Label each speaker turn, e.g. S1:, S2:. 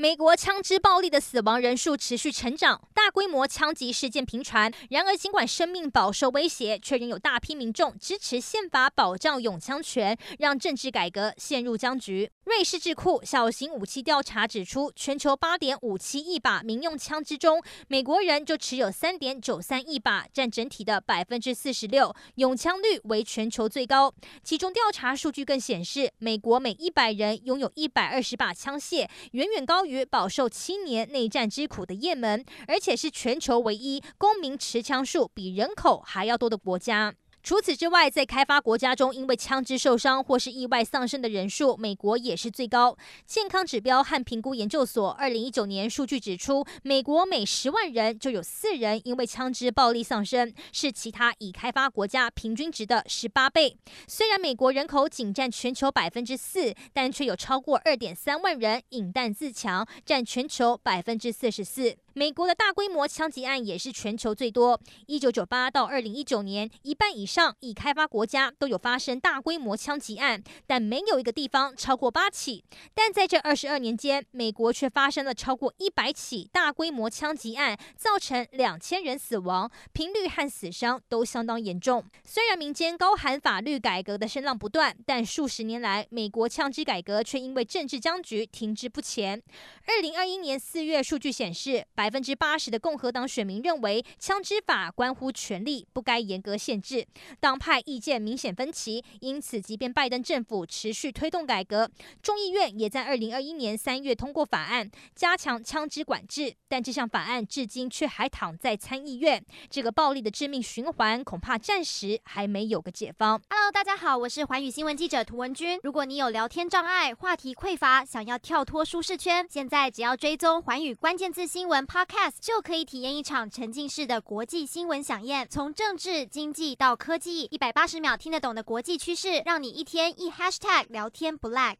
S1: 美国枪支暴力的死亡人数持续成长，大规模枪击事件频传。然而，尽管生命饱受威胁，却仍有大批民众支持宪法保障拥枪权，让政治改革陷入僵局。瑞士智库小型武器调查指出，全球八点五七亿把民用枪支中，美国人就持有三点九三亿把，占整体的百分之四十六，拥枪率为全球最高。其中调查数据更显示，美国每一百人拥有一百二十把枪械，远远高于。于饱受七年内战之苦的也门，而且是全球唯一公民持枪数比人口还要多的国家。除此之外，在开发国家中，因为枪支受伤或是意外丧生的人数，美国也是最高。健康指标和评估研究所二零一九年数据指出，美国每十万人就有四人因为枪支暴力丧生，是其他已开发国家平均值的十八倍。虽然美国人口仅占全球百分之四，但却有超过二点三万人饮弹自强，占全球百分之四十四。美国的大规模枪击案也是全球最多。一九九八到二零一九年，一半以上已开发国家都有发生大规模枪击案，但没有一个地方超过八起。但在这二十二年间，美国却发生了超过一百起大规模枪击案，造成两千人死亡，频率和死伤都相当严重。虽然民间高喊法律改革的声浪不断，但数十年来，美国枪支改革却因为政治僵局停滞不前。二零二一年四月数据显示，百百分之八十的共和党选民认为，枪支法关乎权力，不该严格限制。党派意见明显分歧，因此，即便拜登政府持续推动改革，众议院也在二零二一年三月通过法案，加强枪支管制。但这项法案至今却还躺在参议院。这个暴力的致命循环，恐怕暂时还没有个解方。
S2: Hello，大家好，我是环宇新闻记者涂文君。如果你有聊天障碍、话题匮乏，想要跳脱舒适圈，现在只要追踪环宇关键字新闻。Podcast 就可以体验一场沉浸式的国际新闻飨宴，从政治、经济到科技，一百八十秒听得懂的国际趋势，让你一天一 Hashtag 聊天不 lag。